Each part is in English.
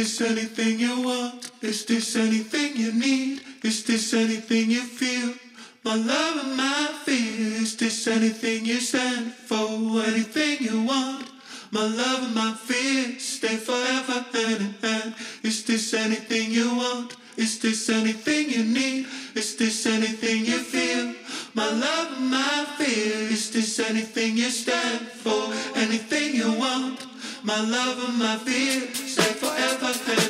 this anything you want? Is this anything you need? Is this anything you feel? My love and my fear. Is this anything you stand for? Anything you want? My love and my fear stay forever hand in hand. Is this anything you want? Is this anything you need? Is this anything you feel? My love and my fear. Is this anything you stand for? Anything you want? my love and my fear, stay forever.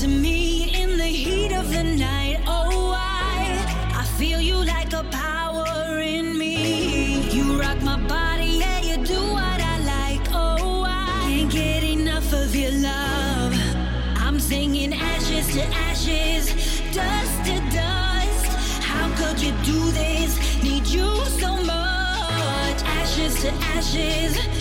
to me in the heat of the night. Oh, I, I feel you like a power in me. You rock my body, yeah, you do what I like. Oh, I can't get enough of your love. I'm singing ashes to ashes, dust to dust. How could you do this? Need you so much. Ashes to ashes.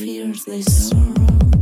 fears, they sorrow.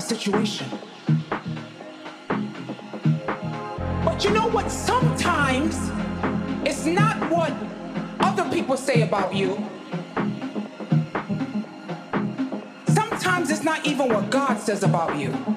Situation. But you know what? Sometimes it's not what other people say about you. Sometimes it's not even what God says about you.